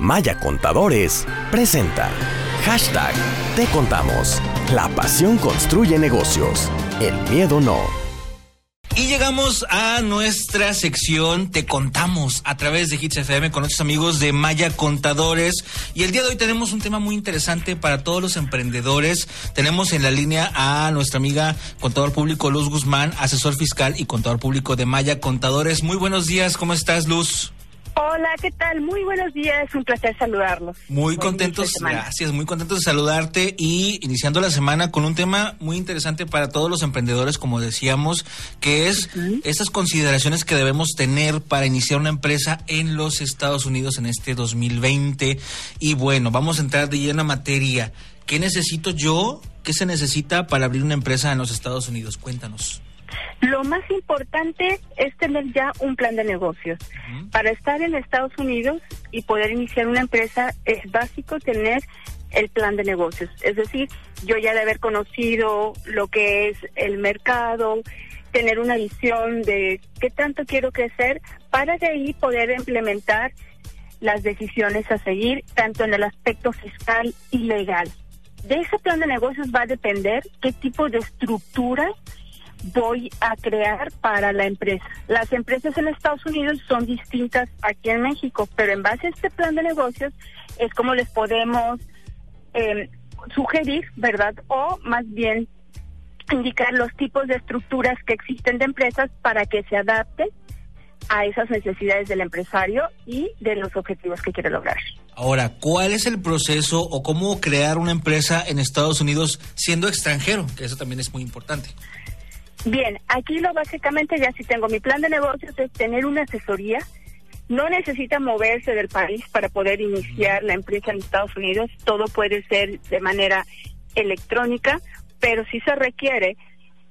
Maya Contadores presenta hashtag Te Contamos. La pasión construye negocios. El miedo no. Y llegamos a nuestra sección Te Contamos a través de Hits FM con nuestros amigos de Maya Contadores. Y el día de hoy tenemos un tema muy interesante para todos los emprendedores. Tenemos en la línea a nuestra amiga contador público Luz Guzmán, asesor fiscal y contador público de Maya Contadores. Muy buenos días, ¿cómo estás, Luz? Hola, ¿qué tal? Muy buenos días, un placer saludarlos. Muy contentos, gracias, muy contentos de saludarte y iniciando la semana con un tema muy interesante para todos los emprendedores, como decíamos, que es esas consideraciones que debemos tener para iniciar una empresa en los Estados Unidos en este 2020. Y bueno, vamos a entrar de lleno a materia. ¿Qué necesito yo? ¿Qué se necesita para abrir una empresa en los Estados Unidos? Cuéntanos. Lo más importante es tener ya un plan de negocios. Para estar en Estados Unidos y poder iniciar una empresa es básico tener el plan de negocios. Es decir, yo ya de haber conocido lo que es el mercado, tener una visión de qué tanto quiero crecer para de ahí poder implementar las decisiones a seguir, tanto en el aspecto fiscal y legal. De ese plan de negocios va a depender qué tipo de estructura voy a crear para la empresa. Las empresas en Estados Unidos son distintas aquí en México, pero en base a este plan de negocios es como les podemos eh, sugerir, ¿verdad? O más bien indicar los tipos de estructuras que existen de empresas para que se adapte a esas necesidades del empresario y de los objetivos que quiere lograr. Ahora, ¿cuál es el proceso o cómo crear una empresa en Estados Unidos siendo extranjero? Que eso también es muy importante. Bien, aquí lo básicamente ya si tengo mi plan de negocios es tener una asesoría. No necesita moverse del país para poder iniciar la empresa en Estados Unidos. Todo puede ser de manera electrónica, pero sí se requiere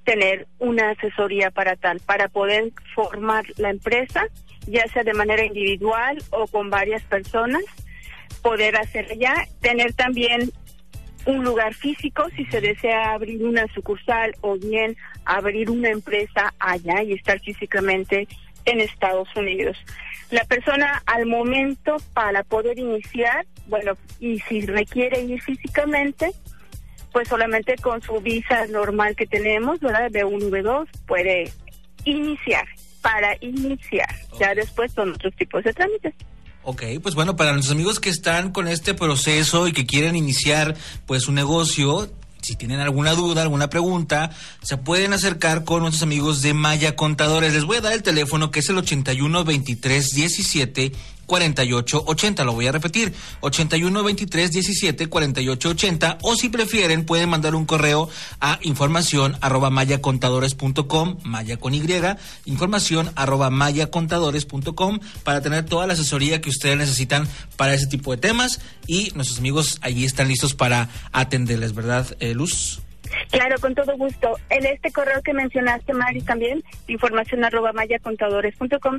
tener una asesoría para tal, para poder formar la empresa, ya sea de manera individual o con varias personas, poder hacerla ya, tener también un lugar físico si se desea abrir una sucursal o bien abrir una empresa allá y estar físicamente en Estados Unidos. La persona al momento para poder iniciar, bueno, y si requiere ir físicamente, pues solamente con su visa normal que tenemos, ¿verdad? De 1 B2, puede iniciar, para iniciar. Ya después son otros tipos de trámites. Ok, pues bueno, para nuestros amigos que están con este proceso y que quieren iniciar pues un negocio, si tienen alguna duda, alguna pregunta, se pueden acercar con nuestros amigos de Maya Contadores. Les voy a dar el teléfono que es el 81 23 17 4880. Lo voy a repetir, 81 23 17 48 80. O si prefieren, pueden mandar un correo a información arroba mayacontadores.com, maya con Y, información arroba mayacontadores.com para tener toda la asesoría que ustedes necesitan para ese tipo de temas. Y nuestros amigos allí están listos para atenderles, ¿verdad, eh, Luz? Claro, con todo gusto. En este correo que mencionaste, Mari, también, información arroba mayacontadores.com,